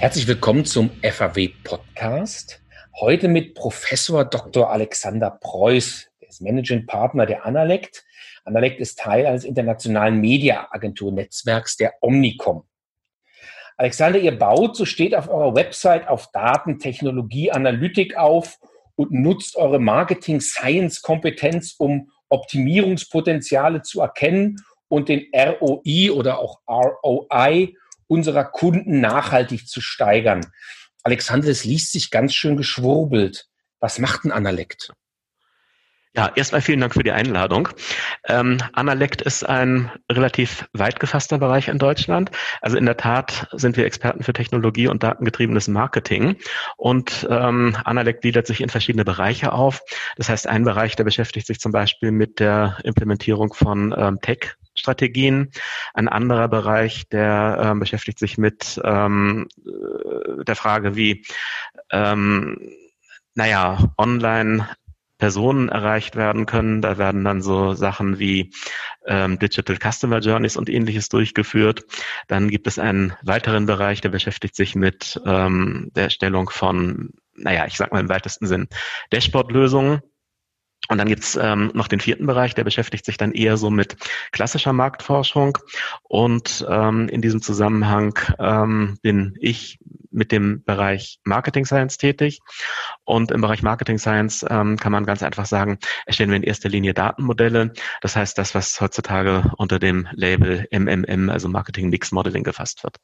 Herzlich willkommen zum FAW Podcast. Heute mit Professor Dr. Alexander Preuß, der ist Managing Partner der Analect. Analect ist Teil eines internationalen Media-Agentur-Netzwerks der Omnicom. Alexander, ihr baut, so steht auf eurer Website, auf Daten, Technologie, Analytik auf und nutzt eure Marketing-Science-Kompetenz, um Optimierungspotenziale zu erkennen und den ROI oder auch ROI unserer Kunden nachhaltig zu steigern. Alexander, es liest sich ganz schön geschwurbelt. Was macht ein Analekt? Ja, erstmal vielen Dank für die Einladung. Ähm, Analect ist ein relativ weit gefasster Bereich in Deutschland. Also in der Tat sind wir Experten für Technologie und datengetriebenes Marketing. Und ähm, Analect gliedert sich in verschiedene Bereiche auf. Das heißt, ein Bereich, der beschäftigt sich zum Beispiel mit der Implementierung von ähm, Tech Strategien. Ein anderer Bereich, der äh, beschäftigt sich mit ähm, äh, der Frage, wie ähm, naja, online Personen erreicht werden können. Da werden dann so Sachen wie ähm, Digital Customer Journeys und ähnliches durchgeführt. Dann gibt es einen weiteren Bereich, der beschäftigt sich mit ähm, der Erstellung von, naja, ich sag mal im weitesten Sinn, Dashboard-Lösungen. Und dann gibt's ähm, noch den vierten Bereich, der beschäftigt sich dann eher so mit klassischer Marktforschung. Und ähm, in diesem Zusammenhang ähm, bin ich mit dem Bereich Marketing Science tätig. Und im Bereich Marketing Science ähm, kann man ganz einfach sagen, erstellen wir in erster Linie Datenmodelle. Das heißt, das, was heutzutage unter dem Label MMM, also Marketing Mix Modeling gefasst wird.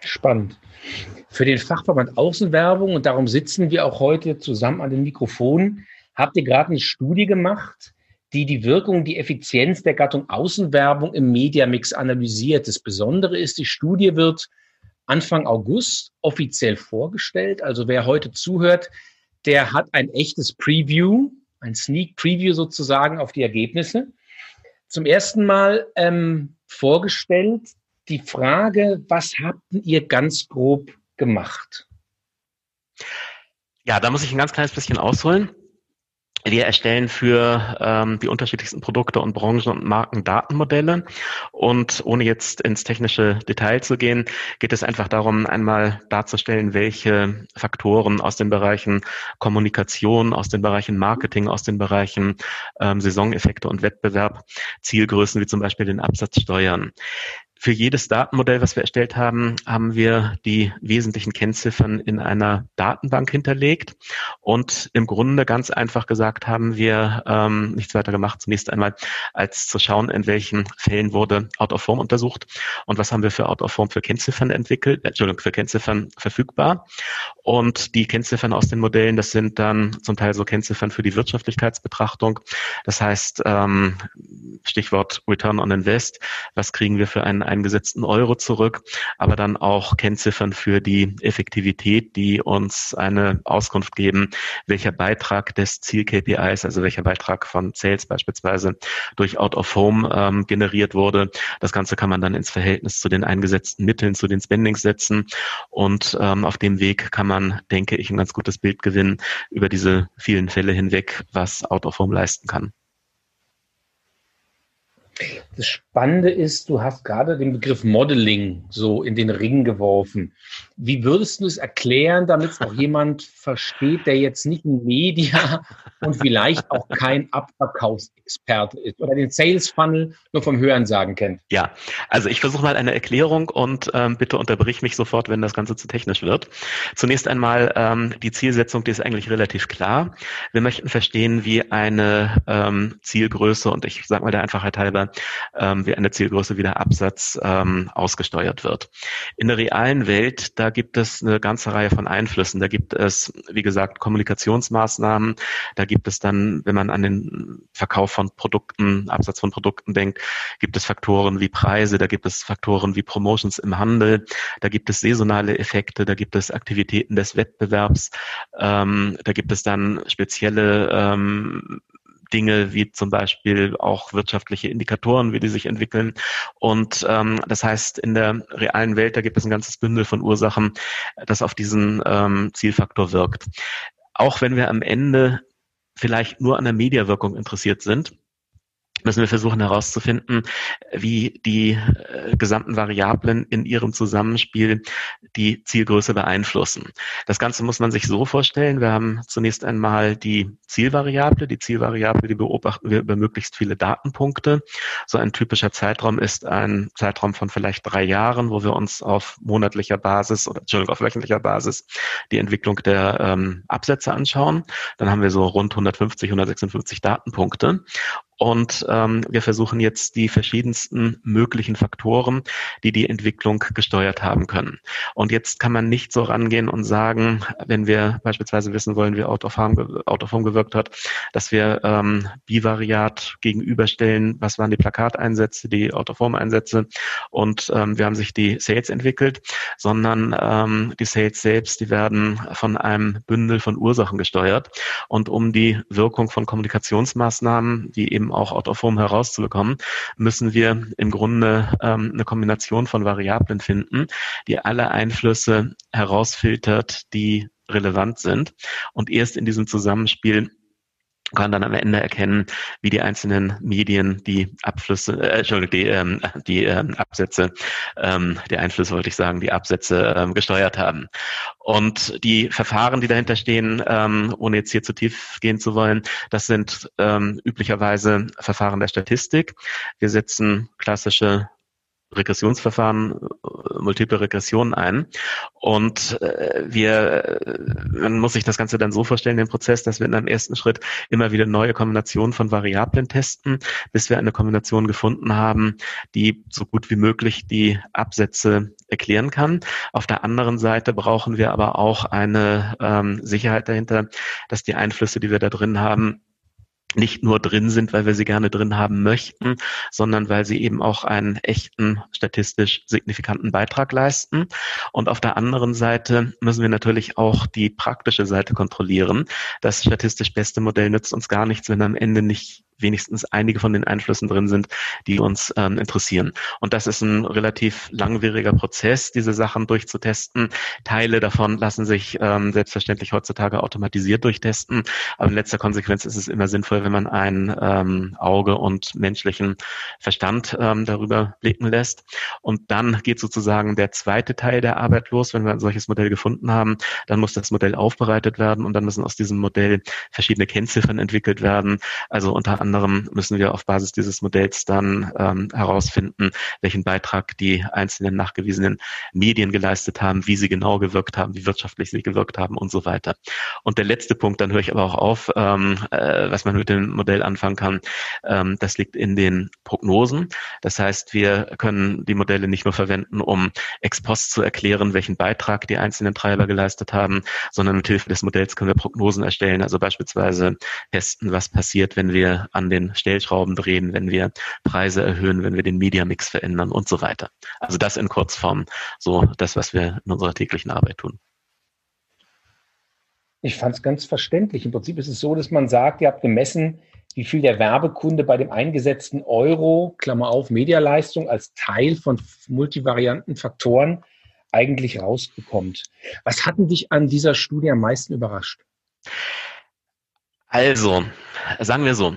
Spannend. Für den Fachverband Außenwerbung, und darum sitzen wir auch heute zusammen an den Mikrofonen, habt ihr gerade eine Studie gemacht, die die Wirkung, die Effizienz der Gattung Außenwerbung im Mediamix analysiert. Das Besondere ist, die Studie wird Anfang August offiziell vorgestellt. Also wer heute zuhört, der hat ein echtes Preview, ein Sneak Preview sozusagen auf die Ergebnisse. Zum ersten Mal ähm, vorgestellt die Frage, was habt ihr ganz grob gemacht? Ja, da muss ich ein ganz kleines bisschen ausholen. Wir erstellen für ähm, die unterschiedlichsten Produkte und Branchen und Marken Datenmodelle. Und ohne jetzt ins technische Detail zu gehen, geht es einfach darum, einmal darzustellen, welche Faktoren aus den Bereichen Kommunikation, aus den Bereichen Marketing, aus den Bereichen ähm, Saisoneffekte und Wettbewerb, Zielgrößen wie zum Beispiel den Absatz steuern. Für jedes Datenmodell, was wir erstellt haben, haben wir die wesentlichen Kennziffern in einer Datenbank hinterlegt. Und im Grunde ganz einfach gesagt haben wir ähm, nichts weiter gemacht, zunächst einmal, als zu schauen, in welchen Fällen wurde Out of Form untersucht und was haben wir für Out of Form für Kennziffern entwickelt, äh, Entschuldigung, für Kennziffern verfügbar. Und die Kennziffern aus den Modellen, das sind dann zum Teil so Kennziffern für die Wirtschaftlichkeitsbetrachtung. Das heißt, ähm, Stichwort Return on Invest, was kriegen wir für einen eingesetzten Euro zurück, aber dann auch Kennziffern für die Effektivität, die uns eine Auskunft geben, welcher Beitrag des Ziel-KPIs, also welcher Beitrag von Sales beispielsweise durch Out of Home ähm, generiert wurde. Das Ganze kann man dann ins Verhältnis zu den eingesetzten Mitteln, zu den Spendings setzen und ähm, auf dem Weg kann man, denke ich, ein ganz gutes Bild gewinnen über diese vielen Fälle hinweg, was Out of Home leisten kann. Das Spannende ist, du hast gerade den Begriff Modeling so in den Ring geworfen. Wie würdest du es erklären, damit es auch jemand versteht, der jetzt nicht ein Media und vielleicht auch kein Abverkaufsexperte ist oder den Sales Funnel nur vom Hörensagen kennt? Ja, also ich versuche mal eine Erklärung und ähm, bitte unterbrich mich sofort, wenn das Ganze zu technisch wird. Zunächst einmal ähm, die Zielsetzung, die ist eigentlich relativ klar. Wir möchten verstehen, wie eine ähm, Zielgröße und ich sage mal der Einfachheit halber, ähm, wie eine Zielgröße wie der Absatz ähm, ausgesteuert wird. In der realen Welt, da gibt es eine ganze Reihe von Einflüssen. Da gibt es, wie gesagt, Kommunikationsmaßnahmen. Da gibt es dann, wenn man an den Verkauf von Produkten, Absatz von Produkten denkt, gibt es Faktoren wie Preise, da gibt es Faktoren wie Promotions im Handel, da gibt es saisonale Effekte, da gibt es Aktivitäten des Wettbewerbs, ähm, da gibt es dann spezielle ähm, Dinge wie zum Beispiel auch wirtschaftliche Indikatoren, wie die sich entwickeln. Und ähm, das heißt, in der realen Welt, da gibt es ein ganzes Bündel von Ursachen, das auf diesen ähm, Zielfaktor wirkt. Auch wenn wir am Ende vielleicht nur an der Mediawirkung interessiert sind, müssen wir versuchen herauszufinden, wie die äh, gesamten Variablen in ihrem Zusammenspiel die Zielgröße beeinflussen. Das Ganze muss man sich so vorstellen. Wir haben zunächst einmal die Zielvariable. Die Zielvariable, die beobachten wir über möglichst viele Datenpunkte. So ein typischer Zeitraum ist ein Zeitraum von vielleicht drei Jahren, wo wir uns auf monatlicher Basis oder Entschuldigung, auf wöchentlicher Basis die Entwicklung der ähm, Absätze anschauen. Dann haben wir so rund 150, 156 Datenpunkte. Und ähm, wir versuchen jetzt die verschiedensten möglichen Faktoren, die die Entwicklung gesteuert haben können. Und jetzt kann man nicht so rangehen und sagen, wenn wir beispielsweise wissen wollen, wie Out of Home, Out of Home gewirkt hat, dass wir ähm, bivariat gegenüberstellen, was waren die Plakateinsätze, die Out of Home Einsätze und ähm, wir haben sich die Sales entwickelt, sondern ähm, die Sales selbst, die werden von einem Bündel von Ursachen gesteuert. Und um die Wirkung von Kommunikationsmaßnahmen, die eben auch out of home herauszubekommen, müssen wir im Grunde ähm, eine Kombination von Variablen finden, die alle Einflüsse herausfiltert, die relevant sind. Und erst in diesem Zusammenspiel kann dann am Ende erkennen, wie die einzelnen Medien die Abflüsse, äh, Entschuldigung, die, ähm, die ähm, Absätze, ähm, die Einflüsse wollte ich sagen, die Absätze ähm, gesteuert haben. Und die Verfahren, die dahinter stehen, ähm, ohne jetzt hier zu tief gehen zu wollen, das sind ähm, üblicherweise Verfahren der Statistik. Wir setzen klassische Regressionsverfahren, äh, multiple Regressionen ein. Und äh, wir, äh, man muss sich das Ganze dann so vorstellen, den Prozess, dass wir in einem ersten Schritt immer wieder neue Kombinationen von Variablen testen, bis wir eine Kombination gefunden haben, die so gut wie möglich die Absätze erklären kann. Auf der anderen Seite brauchen wir aber auch eine ähm, Sicherheit dahinter, dass die Einflüsse, die wir da drin haben, nicht nur drin sind, weil wir sie gerne drin haben möchten, sondern weil sie eben auch einen echten statistisch signifikanten Beitrag leisten. Und auf der anderen Seite müssen wir natürlich auch die praktische Seite kontrollieren. Das statistisch beste Modell nützt uns gar nichts, wenn am Ende nicht wenigstens einige von den Einflüssen drin sind, die uns ähm, interessieren. Und das ist ein relativ langwieriger Prozess, diese Sachen durchzutesten. Teile davon lassen sich ähm, selbstverständlich heutzutage automatisiert durchtesten, aber in letzter Konsequenz ist es immer sinnvoll, wenn man ein ähm, Auge und menschlichen Verstand ähm, darüber blicken lässt. Und dann geht sozusagen der zweite Teil der Arbeit los. Wenn wir ein solches Modell gefunden haben, dann muss das Modell aufbereitet werden und dann müssen aus diesem Modell verschiedene Kennziffern entwickelt werden. Also unter anderem müssen wir auf Basis dieses Modells dann ähm, herausfinden, welchen Beitrag die einzelnen nachgewiesenen Medien geleistet haben, wie sie genau gewirkt haben, wie wirtschaftlich sie gewirkt haben und so weiter. Und der letzte Punkt, dann höre ich aber auch auf, ähm, äh, was man mit dem Modell anfangen kann, ähm, das liegt in den Prognosen. Das heißt, wir können die Modelle nicht nur verwenden, um ex post zu erklären, welchen Beitrag die einzelnen Treiber geleistet haben, sondern mit Hilfe des Modells können wir Prognosen erstellen, also beispielsweise testen, was passiert, wenn wir an den Stellschrauben drehen, wenn wir Preise erhöhen, wenn wir den Mediamix verändern und so weiter. Also das in Kurzform, so das, was wir in unserer täglichen Arbeit tun. Ich fand es ganz verständlich. Im Prinzip ist es so, dass man sagt, ihr habt gemessen, wie viel der Werbekunde bei dem eingesetzten Euro, Klammer auf, Medialeistung als Teil von multivarianten Faktoren eigentlich rausbekommt. Was hatten dich an dieser Studie am meisten überrascht? Also, sagen wir so,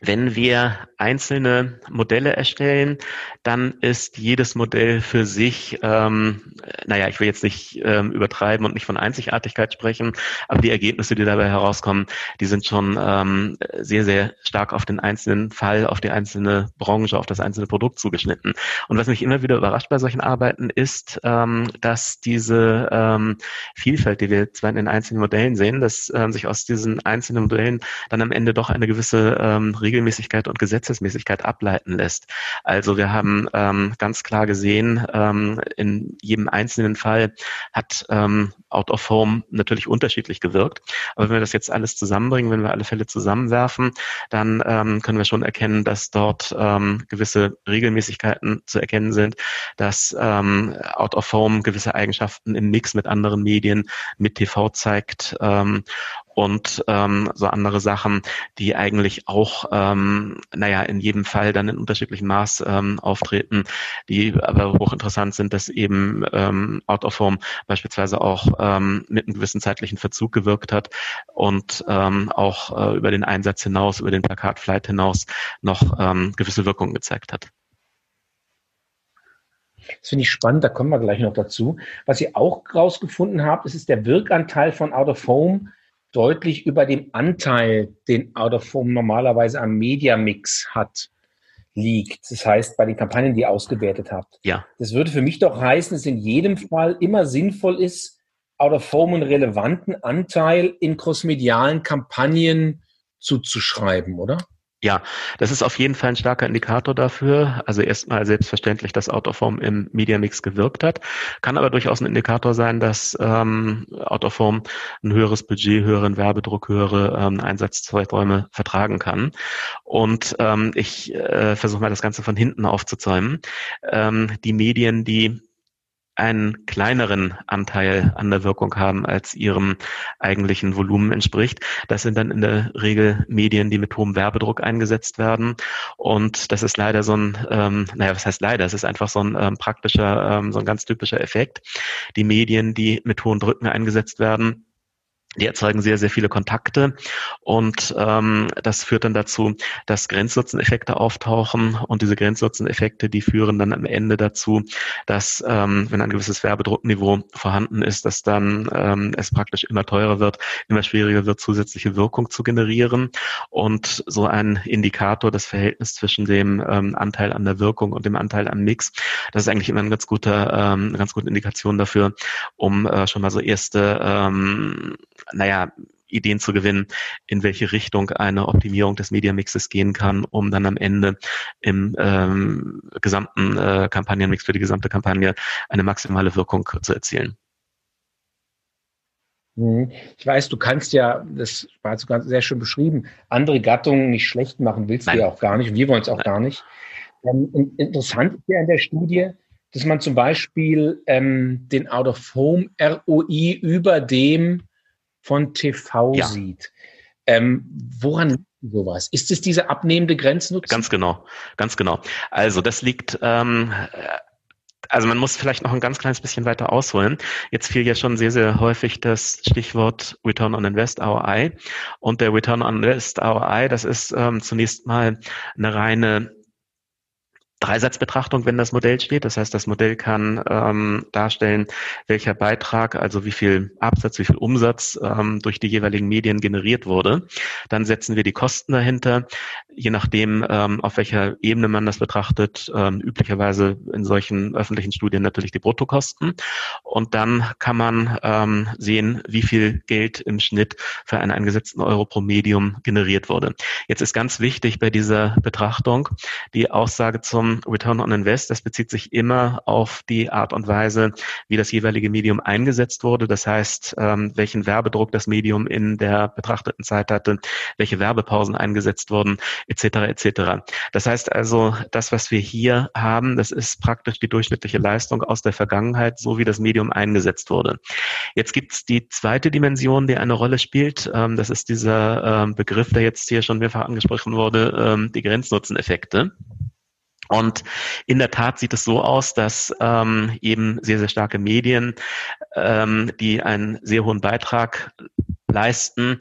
wenn wir einzelne Modelle erstellen, dann ist jedes Modell für sich, ähm, naja, ich will jetzt nicht ähm, übertreiben und nicht von Einzigartigkeit sprechen, aber die Ergebnisse, die dabei herauskommen, die sind schon ähm, sehr, sehr stark auf den einzelnen Fall, auf die einzelne Branche, auf das einzelne Produkt zugeschnitten. Und was mich immer wieder überrascht bei solchen Arbeiten ist, ähm, dass diese ähm, Vielfalt, die wir zwar in den einzelnen Modellen sehen, dass ähm, sich aus diesen einzelnen Modellen dann am Ende doch eine gewisse ähm, Regelmäßigkeit und Gesetzesmäßigkeit ableiten lässt. Also wir haben ähm, ganz klar gesehen, ähm, in jedem einzelnen Fall hat ähm, Out of Home natürlich unterschiedlich gewirkt. Aber wenn wir das jetzt alles zusammenbringen, wenn wir alle Fälle zusammenwerfen, dann ähm, können wir schon erkennen, dass dort ähm, gewisse Regelmäßigkeiten zu erkennen sind, dass ähm, Out of Home gewisse Eigenschaften im Mix mit anderen Medien, mit TV zeigt ähm, und ähm, so andere Sachen, die eigentlich auch, ähm, naja, in jedem Fall dann in unterschiedlichem Maß ähm, auftreten, die aber hochinteressant sind, dass eben ähm, Out of Home beispielsweise auch ähm, mit einem gewissen zeitlichen Verzug gewirkt hat und ähm, auch äh, über den Einsatz hinaus, über den Plakatflight hinaus noch ähm, gewisse Wirkungen gezeigt hat. Das finde ich spannend, da kommen wir gleich noch dazu. Was ihr auch rausgefunden habt, ist, ist der Wirkanteil von Out of Home deutlich über dem Anteil, den Out of Home normalerweise am Media-Mix hat, liegt. Das heißt, bei den Kampagnen, die ihr ausgewertet habt. Ja. Das würde für mich doch heißen, dass in jedem Fall immer sinnvoll ist, Out of Home einen relevanten Anteil in crossmedialen Kampagnen zuzuschreiben, oder? Ja, das ist auf jeden Fall ein starker Indikator dafür. Also erstmal selbstverständlich, dass Autoform im Media Mix gewirkt hat. Kann aber durchaus ein Indikator sein, dass ähm, Autoform ein höheres Budget, höheren Werbedruck, höhere ähm, Einsatzzeiträume vertragen kann. Und ähm, ich äh, versuche mal das Ganze von hinten aufzuzäumen. Ähm, die Medien, die einen kleineren Anteil an der Wirkung haben, als ihrem eigentlichen Volumen entspricht. Das sind dann in der Regel Medien, die mit hohem Werbedruck eingesetzt werden. Und das ist leider so ein, ähm, naja, was heißt leider? Es ist einfach so ein ähm, praktischer, ähm, so ein ganz typischer Effekt. Die Medien, die mit hohen Drücken eingesetzt werden, die erzeugen sehr, sehr viele Kontakte und ähm, das führt dann dazu, dass Grenznutzeneffekte auftauchen und diese Grenznutzeneffekte, die führen dann am Ende dazu, dass ähm, wenn ein gewisses Werbedruckniveau vorhanden ist, dass dann ähm, es praktisch immer teurer wird, immer schwieriger wird, zusätzliche Wirkung zu generieren und so ein Indikator, das Verhältnis zwischen dem ähm, Anteil an der Wirkung und dem Anteil am Mix, das ist eigentlich immer eine ganz gute, ähm, eine ganz gute Indikation dafür, um äh, schon mal so erste ähm, naja, Ideen zu gewinnen, in welche Richtung eine Optimierung des Media-Mixes gehen kann, um dann am Ende im ähm, gesamten äh, Kampagnenmix für die gesamte Kampagne eine maximale Wirkung zu erzielen. Mhm. Ich weiß, du kannst ja, das war jetzt ganz sehr schön beschrieben, andere Gattungen nicht schlecht machen, willst Nein. du ja auch gar nicht. Wir wollen es auch Nein. gar nicht. Ähm, interessant ist ja in der Studie, dass man zum Beispiel ähm, den Out-of-Home ROI über dem von TV ja. sieht. Ähm, woran liegt sowas? Ist es diese abnehmende Grenznutzung? Ganz genau, ganz genau. Also das liegt ähm, also man muss vielleicht noch ein ganz kleines bisschen weiter ausholen. Jetzt fiel ja schon sehr, sehr häufig das Stichwort Return on Invest ROI. Und der Return on Invest ROI, das ist ähm, zunächst mal eine reine Dreisatzbetrachtung, wenn das Modell steht. Das heißt, das Modell kann ähm, darstellen, welcher Beitrag, also wie viel Absatz, wie viel Umsatz ähm, durch die jeweiligen Medien generiert wurde. Dann setzen wir die Kosten dahinter, je nachdem, ähm, auf welcher Ebene man das betrachtet. Ähm, üblicherweise in solchen öffentlichen Studien natürlich die Bruttokosten. Und dann kann man ähm, sehen, wie viel Geld im Schnitt für einen eingesetzten Euro pro Medium generiert wurde. Jetzt ist ganz wichtig bei dieser Betrachtung die Aussage zum Return on Invest, das bezieht sich immer auf die Art und Weise, wie das jeweilige Medium eingesetzt wurde. Das heißt, ähm, welchen Werbedruck das Medium in der betrachteten Zeit hatte, welche Werbepausen eingesetzt wurden, etc. etc. Das heißt also, das, was wir hier haben, das ist praktisch die durchschnittliche Leistung aus der Vergangenheit, so wie das Medium eingesetzt wurde. Jetzt gibt es die zweite Dimension, die eine Rolle spielt. Ähm, das ist dieser ähm, Begriff, der jetzt hier schon mehrfach angesprochen wurde, ähm, die Grenznutzeneffekte. Und in der Tat sieht es so aus, dass ähm, eben sehr, sehr starke Medien, ähm, die einen sehr hohen Beitrag leisten,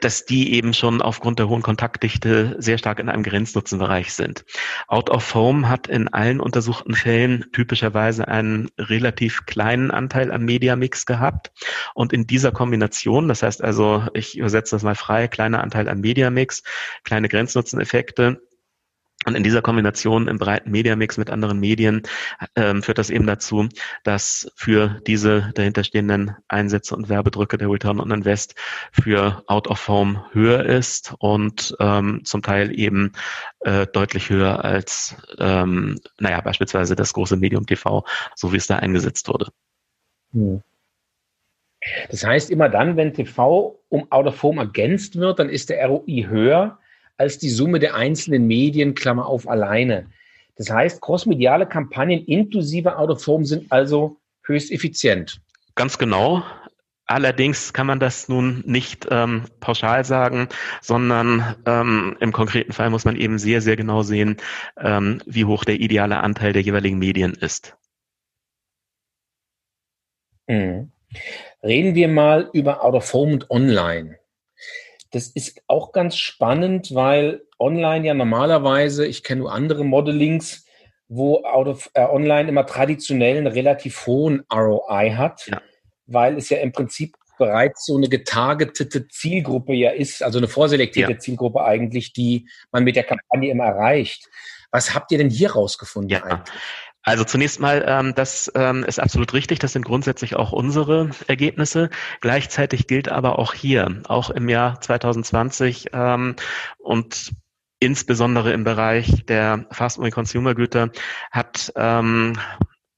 dass die eben schon aufgrund der hohen Kontaktdichte sehr stark in einem Grenznutzenbereich sind. Out of Home hat in allen untersuchten Fällen typischerweise einen relativ kleinen Anteil am Mediamix gehabt. Und in dieser Kombination, das heißt also, ich übersetze das mal frei, kleiner Anteil am Mediamix, kleine Grenznutzeneffekte, und in dieser Kombination im breiten Mediamix mit anderen Medien ähm, führt das eben dazu, dass für diese dahinterstehenden Einsätze und Werbedrücke der Return on Invest für Out of Home höher ist und ähm, zum Teil eben äh, deutlich höher als, ähm, naja, beispielsweise das große Medium TV, so wie es da eingesetzt wurde. Hm. Das heißt, immer dann, wenn TV um Out of Home ergänzt wird, dann ist der ROI höher als die Summe der einzelnen Medien, Klammer auf, alleine. Das heißt, crossmediale Kampagnen inklusive Out of Home sind also höchst effizient. Ganz genau. Allerdings kann man das nun nicht ähm, pauschal sagen, sondern ähm, im konkreten Fall muss man eben sehr, sehr genau sehen, ähm, wie hoch der ideale Anteil der jeweiligen Medien ist. Mhm. Reden wir mal über Out of Home und Online. Das ist auch ganz spannend, weil Online ja normalerweise, ich kenne nur andere Modelings, wo Out of, äh, Online immer traditionell einen relativ hohen ROI hat. Ja weil es ja im Prinzip bereits so eine getargetete Zielgruppe ja ist, also eine vorselektierte ja. Zielgruppe eigentlich, die man mit der Kampagne immer erreicht. Was habt ihr denn hier rausgefunden ja. eigentlich? Also zunächst mal, ähm, das ähm, ist absolut richtig. Das sind grundsätzlich auch unsere Ergebnisse. Gleichzeitig gilt aber auch hier, auch im Jahr 2020 ähm, und insbesondere im Bereich der Fast-Moving Consumer Güter hat ähm,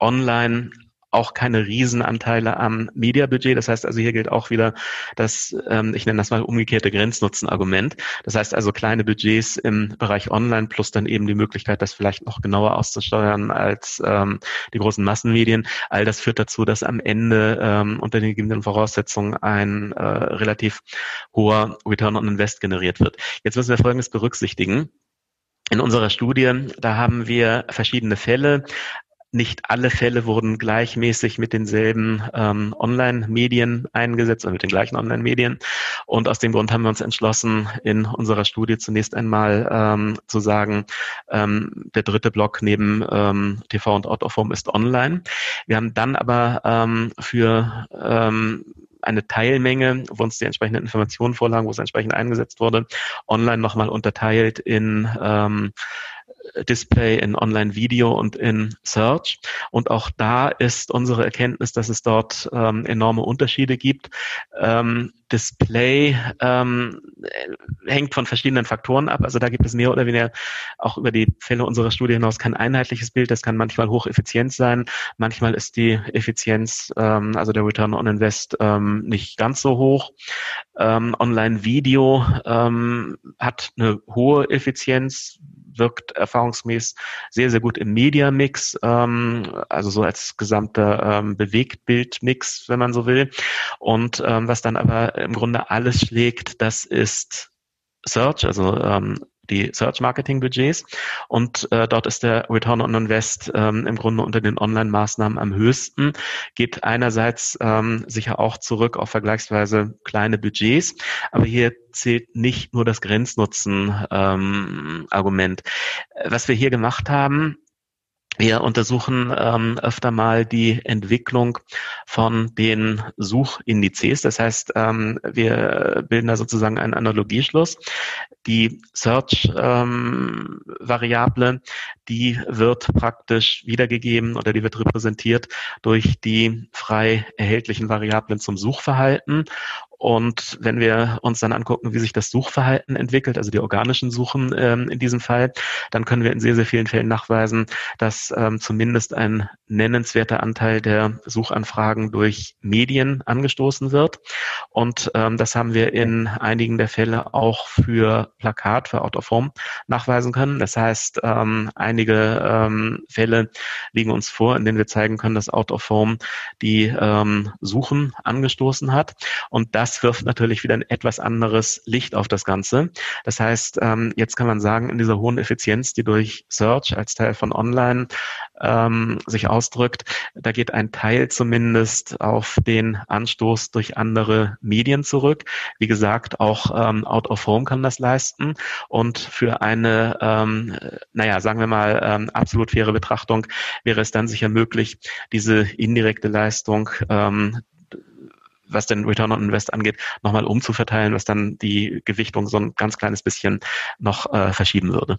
Online auch keine Riesenanteile am Mediabudget. Das heißt also, hier gilt auch wieder das, ähm, ich nenne das mal umgekehrte Grenznutzenargument. Das heißt also, kleine Budgets im Bereich Online plus dann eben die Möglichkeit, das vielleicht noch genauer auszusteuern als ähm, die großen Massenmedien. All das führt dazu, dass am Ende ähm, unter den gegebenen Voraussetzungen ein äh, relativ hoher Return on Invest generiert wird. Jetzt müssen wir Folgendes berücksichtigen. In unserer Studie, da haben wir verschiedene Fälle nicht alle Fälle wurden gleichmäßig mit denselben ähm, Online-Medien eingesetzt oder mit den gleichen Online-Medien. Und aus dem Grund haben wir uns entschlossen, in unserer Studie zunächst einmal ähm, zu sagen, ähm, der dritte Block neben ähm, TV und Out of Home ist online. Wir haben dann aber ähm, für ähm, eine Teilmenge, wo uns die entsprechenden Informationen vorlagen, wo es entsprechend eingesetzt wurde, online nochmal unterteilt in ähm, Display, in Online-Video und in Search. Und auch da ist unsere Erkenntnis, dass es dort ähm, enorme Unterschiede gibt. Ähm, Display ähm, hängt von verschiedenen Faktoren ab. Also da gibt es mehr oder weniger auch über die Fälle unserer Studie hinaus kein einheitliches Bild. Das kann manchmal hocheffizient sein. Manchmal ist die Effizienz, ähm, also der Return on Invest, ähm, nicht ganz so hoch. Ähm, Online-Video ähm, hat eine hohe Effizienz, wirkt erfahrungsmäßig sehr, sehr gut im Media-Mix, ähm, also so als gesamter ähm, Bewegtbild-Mix, wenn man so will. Und ähm, was dann aber im Grunde alles schlägt, das ist Search, also ähm, die Search Marketing Budgets und äh, dort ist der Return on Invest ähm, im Grunde unter den Online-Maßnahmen am höchsten, geht einerseits ähm, sicher auch zurück auf vergleichsweise kleine Budgets, aber hier zählt nicht nur das Grenznutzen-Argument. Ähm, Was wir hier gemacht haben, wir untersuchen ähm, öfter mal die Entwicklung von den Suchindizes. Das heißt, ähm, wir bilden da sozusagen einen Analogieschluss. Die Search-Variable, ähm, die wird praktisch wiedergegeben oder die wird repräsentiert durch die frei erhältlichen Variablen zum Suchverhalten. Und wenn wir uns dann angucken, wie sich das Suchverhalten entwickelt, also die organischen Suchen ähm, in diesem Fall, dann können wir in sehr, sehr vielen Fällen nachweisen, dass ähm, zumindest ein nennenswerter Anteil der Suchanfragen durch Medien angestoßen wird. Und ähm, das haben wir in einigen der Fälle auch für Plakat, für Out of Home nachweisen können. Das heißt, ähm, einige ähm, Fälle liegen uns vor, in denen wir zeigen können, dass Out of Home die ähm, Suchen angestoßen hat. Und das das wirft natürlich wieder ein etwas anderes Licht auf das Ganze. Das heißt, ähm, jetzt kann man sagen, in dieser hohen Effizienz, die durch Search als Teil von Online ähm, sich ausdrückt, da geht ein Teil zumindest auf den Anstoß durch andere Medien zurück. Wie gesagt, auch ähm, Out of Home kann das leisten. Und für eine, ähm, naja, sagen wir mal, ähm, absolut faire Betrachtung wäre es dann sicher möglich, diese indirekte Leistung ähm, was den Return on Invest angeht, nochmal umzuverteilen, was dann die Gewichtung so ein ganz kleines bisschen noch äh, verschieben würde.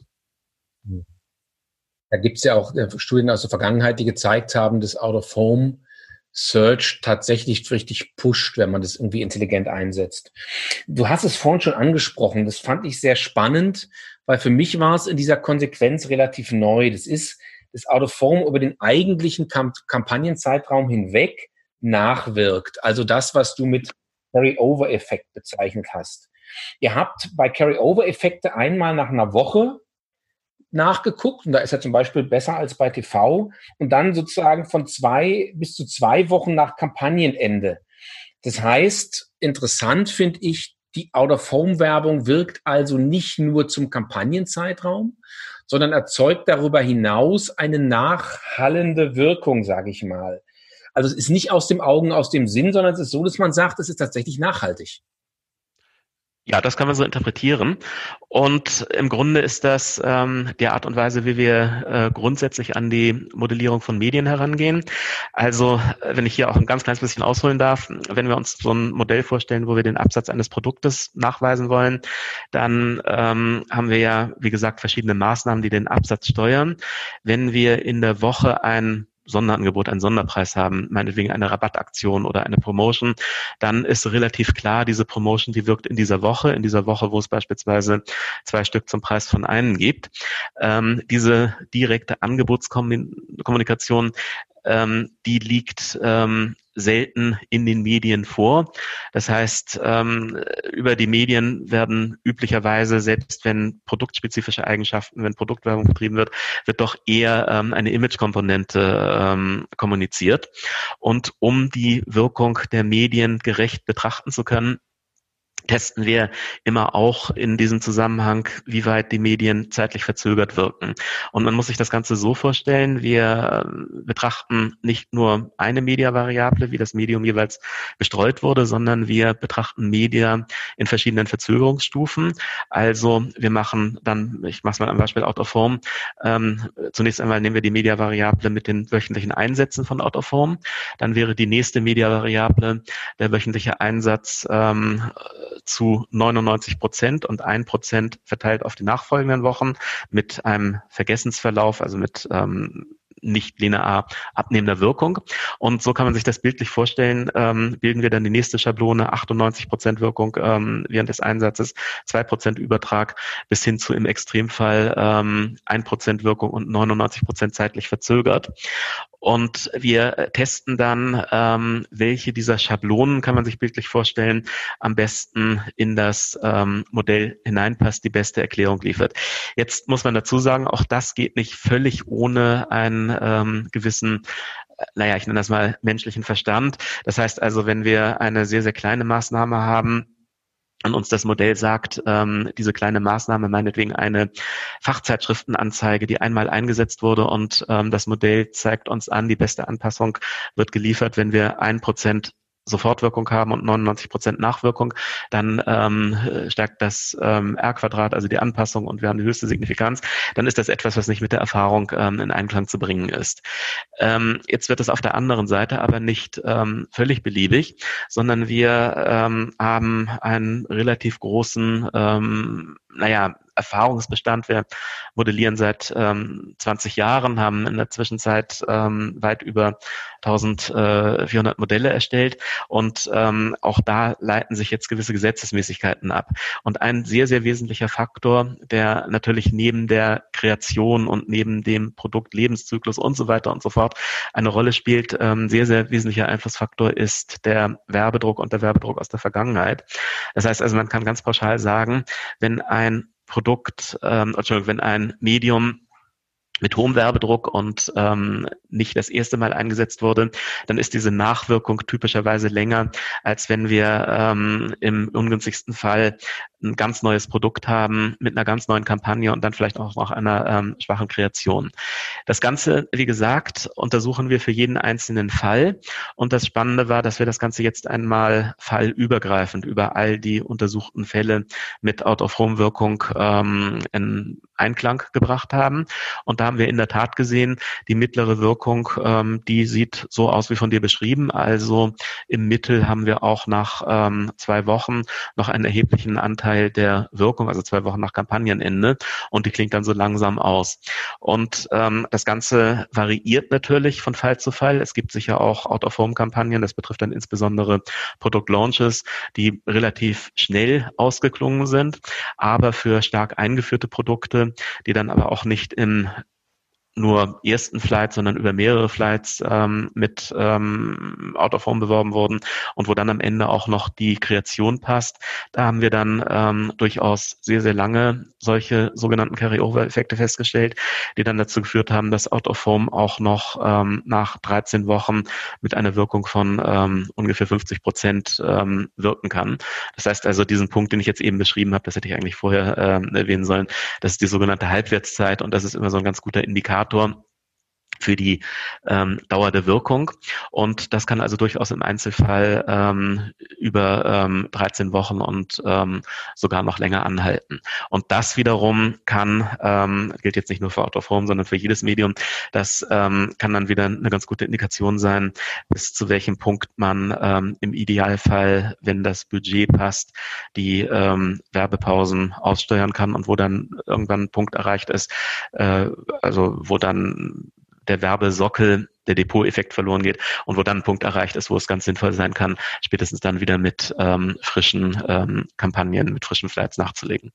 Da gibt es ja auch äh, Studien aus der Vergangenheit, die gezeigt haben, dass Out-of-Home Search tatsächlich richtig pusht, wenn man das irgendwie intelligent einsetzt. Du hast es vorhin schon angesprochen, das fand ich sehr spannend, weil für mich war es in dieser Konsequenz relativ neu. Das ist das Out-of-Home über den eigentlichen Kamp Kampagnenzeitraum hinweg nachwirkt. Also das, was du mit Carry-Over-Effekt bezeichnet hast. Ihr habt bei Carry-Over-Effekte einmal nach einer Woche nachgeguckt und da ist er zum Beispiel besser als bei TV und dann sozusagen von zwei bis zu zwei Wochen nach Kampagnenende. Das heißt, interessant finde ich, die Out-of-Home-Werbung wirkt also nicht nur zum Kampagnenzeitraum, sondern erzeugt darüber hinaus eine nachhallende Wirkung, sage ich mal. Also es ist nicht aus dem Augen, aus dem Sinn, sondern es ist so, dass man sagt, es ist tatsächlich nachhaltig. Ja, das kann man so interpretieren. Und im Grunde ist das ähm, die Art und Weise, wie wir äh, grundsätzlich an die Modellierung von Medien herangehen. Also, äh, wenn ich hier auch ein ganz kleines bisschen ausholen darf, wenn wir uns so ein Modell vorstellen, wo wir den Absatz eines Produktes nachweisen wollen, dann ähm, haben wir ja, wie gesagt, verschiedene Maßnahmen, die den Absatz steuern. Wenn wir in der Woche ein Sonderangebot, einen Sonderpreis haben, meinetwegen eine Rabattaktion oder eine Promotion, dann ist relativ klar, diese Promotion, die wirkt in dieser Woche, in dieser Woche, wo es beispielsweise zwei Stück zum Preis von einem gibt. Ähm, diese direkte Angebotskommunikation ähm, die liegt ähm, selten in den Medien vor. Das heißt, ähm, über die Medien werden üblicherweise, selbst wenn produktspezifische Eigenschaften, wenn Produktwerbung betrieben wird, wird doch eher ähm, eine Imagekomponente ähm, kommuniziert. Und um die Wirkung der Medien gerecht betrachten zu können, testen wir immer auch in diesem Zusammenhang, wie weit die Medien zeitlich verzögert wirken. Und man muss sich das Ganze so vorstellen, wir betrachten nicht nur eine Mediavariable, wie das Medium jeweils bestreut wurde, sondern wir betrachten Media in verschiedenen Verzögerungsstufen. Also wir machen dann, ich mache es mal am Beispiel Out of Home, ähm, zunächst einmal nehmen wir die Mediavariable mit den wöchentlichen Einsätzen von Out of Home. Dann wäre die nächste Mediavariable der wöchentliche Einsatz ähm, zu 99 Prozent und ein Prozent verteilt auf die nachfolgenden Wochen mit einem Vergessensverlauf, also mit ähm, nicht linear abnehmender Wirkung. Und so kann man sich das bildlich vorstellen, ähm, bilden wir dann die nächste Schablone, 98 Prozent Wirkung ähm, während des Einsatzes, zwei Prozent Übertrag bis hin zu im Extremfall ähm, ein Prozent Wirkung und 99 Prozent zeitlich verzögert. Und wir testen dann, ähm, welche dieser Schablonen, kann man sich bildlich vorstellen, am besten in das ähm, Modell hineinpasst, die beste Erklärung liefert. Jetzt muss man dazu sagen, auch das geht nicht völlig ohne einen ähm, gewissen äh, naja, ich nenne das mal menschlichen Verstand. Das heißt also, wenn wir eine sehr, sehr kleine Maßnahme haben, und uns das Modell sagt, ähm, diese kleine Maßnahme, meinetwegen eine Fachzeitschriftenanzeige, die einmal eingesetzt wurde und ähm, das Modell zeigt uns an, die beste Anpassung wird geliefert, wenn wir ein Prozent Sofortwirkung haben und 99 Prozent Nachwirkung, dann ähm, stärkt das ähm, R-Quadrat, also die Anpassung und wir haben die höchste Signifikanz, dann ist das etwas, was nicht mit der Erfahrung ähm, in Einklang zu bringen ist. Ähm, jetzt wird es auf der anderen Seite aber nicht ähm, völlig beliebig, sondern wir ähm, haben einen relativ großen, ähm, naja, Erfahrungsbestand. Wir modellieren seit ähm, 20 Jahren, haben in der Zwischenzeit ähm, weit über 1400 Modelle erstellt und ähm, auch da leiten sich jetzt gewisse Gesetzesmäßigkeiten ab. Und ein sehr, sehr wesentlicher Faktor, der natürlich neben der Kreation und neben dem Produktlebenszyklus und so weiter und so fort eine Rolle spielt, ähm, sehr, sehr wesentlicher Einflussfaktor ist der Werbedruck und der Werbedruck aus der Vergangenheit. Das heißt also, man kann ganz pauschal sagen, wenn ein Produkt, ähm, Entschuldigung, wenn ein Medium mit hohem Werbedruck und ähm, nicht das erste Mal eingesetzt wurde, dann ist diese Nachwirkung typischerweise länger, als wenn wir ähm, im ungünstigsten Fall ein ganz neues Produkt haben mit einer ganz neuen Kampagne und dann vielleicht auch noch einer ähm, schwachen Kreation. Das Ganze, wie gesagt, untersuchen wir für jeden einzelnen Fall. Und das Spannende war, dass wir das Ganze jetzt einmal fallübergreifend über all die untersuchten Fälle mit Out-of-Home-Wirkung ähm, in Einklang gebracht haben. Und da haben wir in der Tat gesehen, die mittlere Wirkung, ähm, die sieht so aus wie von dir beschrieben. Also im Mittel haben wir auch nach ähm, zwei Wochen noch einen erheblichen Anteil der Wirkung, also zwei Wochen nach Kampagnenende. Und die klingt dann so langsam aus. Und ähm, das Ganze variiert natürlich von Fall zu Fall. Es gibt sicher auch Out-of-Home-Kampagnen. Das betrifft dann insbesondere Produkt-Launches, die relativ schnell ausgeklungen sind. Aber für stark eingeführte Produkte, die dann aber auch nicht im nur ersten Flights, sondern über mehrere Flights ähm, mit ähm, Out of Home beworben wurden und wo dann am Ende auch noch die Kreation passt. Da haben wir dann ähm, durchaus sehr, sehr lange solche sogenannten Carry-Over-Effekte festgestellt, die dann dazu geführt haben, dass Out of Home auch noch ähm, nach 13 Wochen mit einer Wirkung von ähm, ungefähr 50 Prozent ähm, wirken kann. Das heißt also, diesen Punkt, den ich jetzt eben beschrieben habe, das hätte ich eigentlich vorher ähm, erwähnen sollen, das ist die sogenannte Halbwertszeit und das ist immer so ein ganz guter Indikator, atuam für die ähm, Dauer der Wirkung. Und das kann also durchaus im Einzelfall ähm, über ähm, 13 Wochen und ähm, sogar noch länger anhalten. Und das wiederum kann, ähm, gilt jetzt nicht nur für Out of Home, sondern für jedes Medium, das ähm, kann dann wieder eine ganz gute Indikation sein, bis zu welchem Punkt man ähm, im Idealfall, wenn das Budget passt, die ähm, Werbepausen aussteuern kann und wo dann irgendwann ein Punkt erreicht ist, äh, also wo dann der Werbesockel, der Depot-Effekt verloren geht und wo dann ein Punkt erreicht ist, wo es ganz sinnvoll sein kann, spätestens dann wieder mit ähm, frischen ähm, Kampagnen, mit frischen Flights nachzulegen.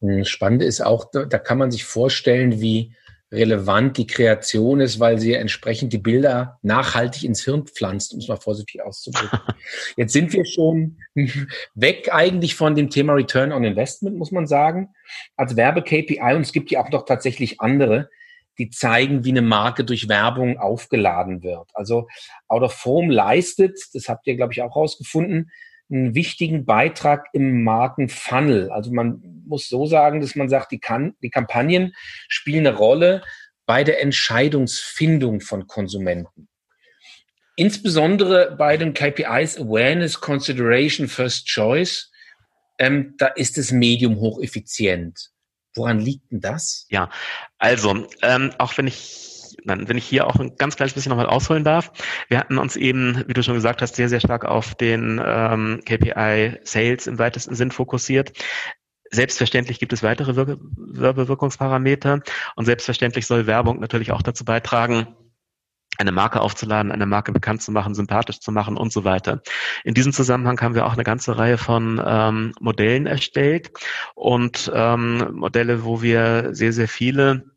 Hm, spannend ist auch, da kann man sich vorstellen, wie relevant die Kreation ist, weil sie entsprechend die Bilder nachhaltig ins Hirn pflanzt, um es mal vorsichtig auszudrücken. Jetzt sind wir schon weg eigentlich von dem Thema Return on Investment, muss man sagen, als Werbe-KPI und es gibt ja auch noch tatsächlich andere, die zeigen, wie eine Marke durch Werbung aufgeladen wird. Also Out of Home leistet, das habt ihr, glaube ich, auch rausgefunden, einen wichtigen Beitrag im Markenfunnel. Also man muss so sagen, dass man sagt, die, kann, die Kampagnen spielen eine Rolle bei der Entscheidungsfindung von Konsumenten. Insbesondere bei den KPIs Awareness, Consideration, First Choice, ähm, da ist das Medium hocheffizient. Woran liegt denn das? Ja, also ähm, auch wenn ich dann, wenn ich hier auch ein ganz kleines bisschen nochmal ausholen darf. Wir hatten uns eben, wie du schon gesagt hast, sehr, sehr stark auf den ähm, KPI Sales im weitesten Sinn fokussiert. Selbstverständlich gibt es weitere Werbewirkungsparameter und selbstverständlich soll Werbung natürlich auch dazu beitragen, eine Marke aufzuladen, eine Marke bekannt zu machen, sympathisch zu machen und so weiter. In diesem Zusammenhang haben wir auch eine ganze Reihe von ähm, Modellen erstellt und ähm, Modelle, wo wir sehr, sehr viele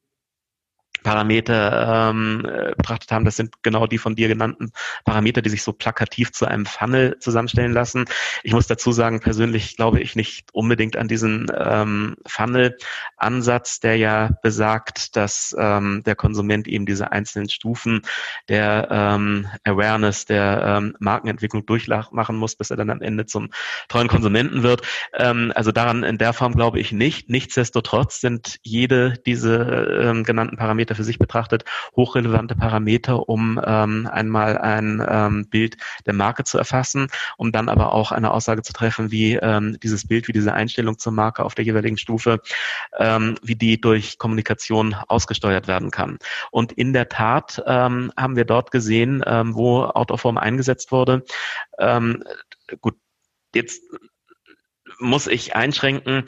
Parameter ähm, äh, betrachtet haben. Das sind genau die von dir genannten Parameter, die sich so plakativ zu einem Funnel zusammenstellen lassen. Ich muss dazu sagen, persönlich glaube ich nicht unbedingt an diesen ähm, Funnel-Ansatz, der ja besagt, dass ähm, der Konsument eben diese einzelnen Stufen der ähm, Awareness, der ähm, Markenentwicklung durchmachen muss, bis er dann am Ende zum treuen Konsumenten wird. Ähm, also daran in der Form glaube ich nicht. Nichtsdestotrotz sind jede diese ähm, genannten Parameter Parameter für sich betrachtet, hochrelevante Parameter, um ähm, einmal ein ähm, Bild der Marke zu erfassen, um dann aber auch eine Aussage zu treffen, wie ähm, dieses Bild, wie diese Einstellung zur Marke auf der jeweiligen Stufe, ähm, wie die durch Kommunikation ausgesteuert werden kann. Und in der Tat ähm, haben wir dort gesehen, ähm, wo Autoform eingesetzt wurde. Ähm, gut, jetzt muss ich einschränken.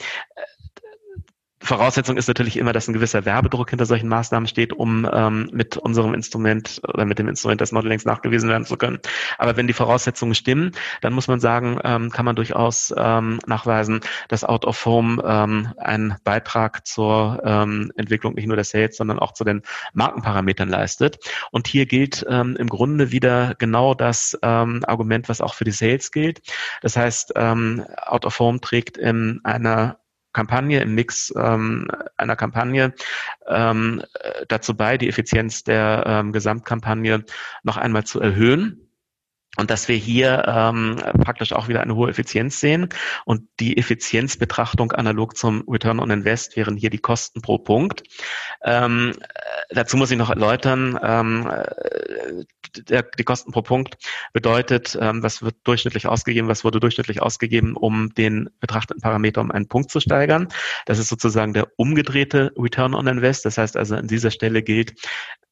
Voraussetzung ist natürlich immer, dass ein gewisser Werbedruck hinter solchen Maßnahmen steht, um ähm, mit unserem Instrument oder mit dem Instrument des Modellings nachgewiesen werden zu können. Aber wenn die Voraussetzungen stimmen, dann muss man sagen, ähm, kann man durchaus ähm, nachweisen, dass Out of Home ähm, einen Beitrag zur ähm, Entwicklung nicht nur der Sales, sondern auch zu den Markenparametern leistet. Und hier gilt ähm, im Grunde wieder genau das ähm, Argument, was auch für die Sales gilt. Das heißt, ähm, Out of Home trägt in einer Kampagne, im Mix ähm, einer Kampagne ähm, dazu bei, die Effizienz der ähm, Gesamtkampagne noch einmal zu erhöhen. Und dass wir hier ähm, praktisch auch wieder eine hohe Effizienz sehen. Und die Effizienzbetrachtung analog zum Return on Invest wären hier die Kosten pro Punkt. Ähm, dazu muss ich noch erläutern, ähm, der, die Kosten pro Punkt bedeutet, ähm, was wird durchschnittlich ausgegeben, was wurde durchschnittlich ausgegeben, um den betrachteten Parameter um einen Punkt zu steigern. Das ist sozusagen der umgedrehte Return on Invest. Das heißt also, an dieser Stelle gilt,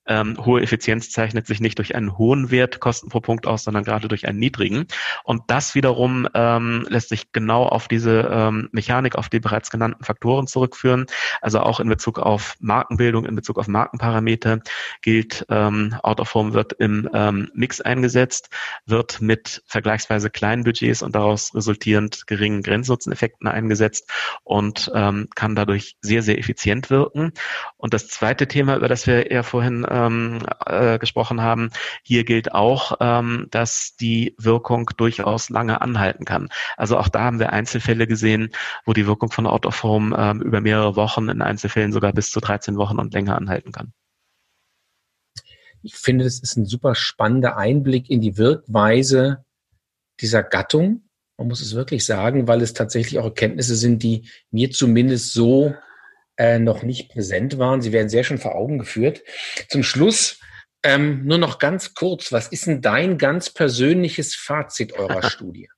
ähm, hohe Effizienz zeichnet sich nicht durch einen hohen Wert Kosten pro Punkt aus, sondern gerade durch einen niedrigen. Und das wiederum ähm, lässt sich genau auf diese ähm, Mechanik, auf die bereits genannten Faktoren zurückführen. Also auch in Bezug auf Markenbildung, in Bezug auf Markenparameter gilt, ähm, Out of Home wird im ähm, Mix eingesetzt, wird mit vergleichsweise kleinen Budgets und daraus resultierend geringen Grenznutzeneffekten eingesetzt und ähm, kann dadurch sehr, sehr effizient wirken. Und das zweite Thema, über das wir eher vorhin ähm, äh, gesprochen haben. Hier gilt auch, ähm, dass die Wirkung durchaus lange anhalten kann. Also auch da haben wir Einzelfälle gesehen, wo die Wirkung von Out of Home ähm, über mehrere Wochen, in Einzelfällen sogar bis zu 13 Wochen und länger anhalten kann. Ich finde, das ist ein super spannender Einblick in die Wirkweise dieser Gattung. Man muss es wirklich sagen, weil es tatsächlich auch Erkenntnisse sind, die mir zumindest so äh, noch nicht präsent waren. Sie werden sehr schön vor Augen geführt. Zum Schluss ähm, nur noch ganz kurz, was ist denn dein ganz persönliches Fazit eurer Studie?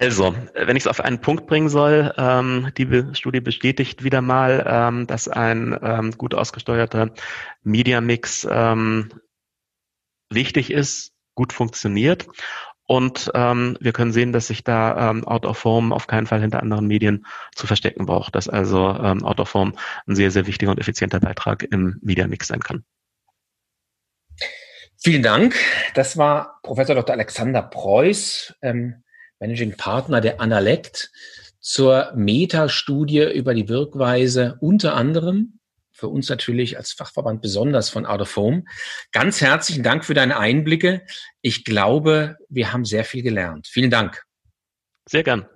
Also, wenn ich es auf einen Punkt bringen soll, ähm, die Be Studie bestätigt wieder mal, ähm, dass ein ähm, gut ausgesteuerter Media Mix ähm, wichtig ist, gut funktioniert und ähm, wir können sehen, dass sich da ähm, Out of Home auf keinen Fall hinter anderen Medien zu verstecken braucht, dass also ähm, Out of Home ein sehr, sehr wichtiger und effizienter Beitrag im Media Mix sein kann. Vielen Dank. Das war Professor Dr. Alexander Preuß, ähm, Managing Partner der Analect zur Metastudie über die Wirkweise unter anderem für uns natürlich als Fachverband besonders von Out of Home. Ganz herzlichen Dank für deine Einblicke. Ich glaube, wir haben sehr viel gelernt. Vielen Dank. Sehr gern.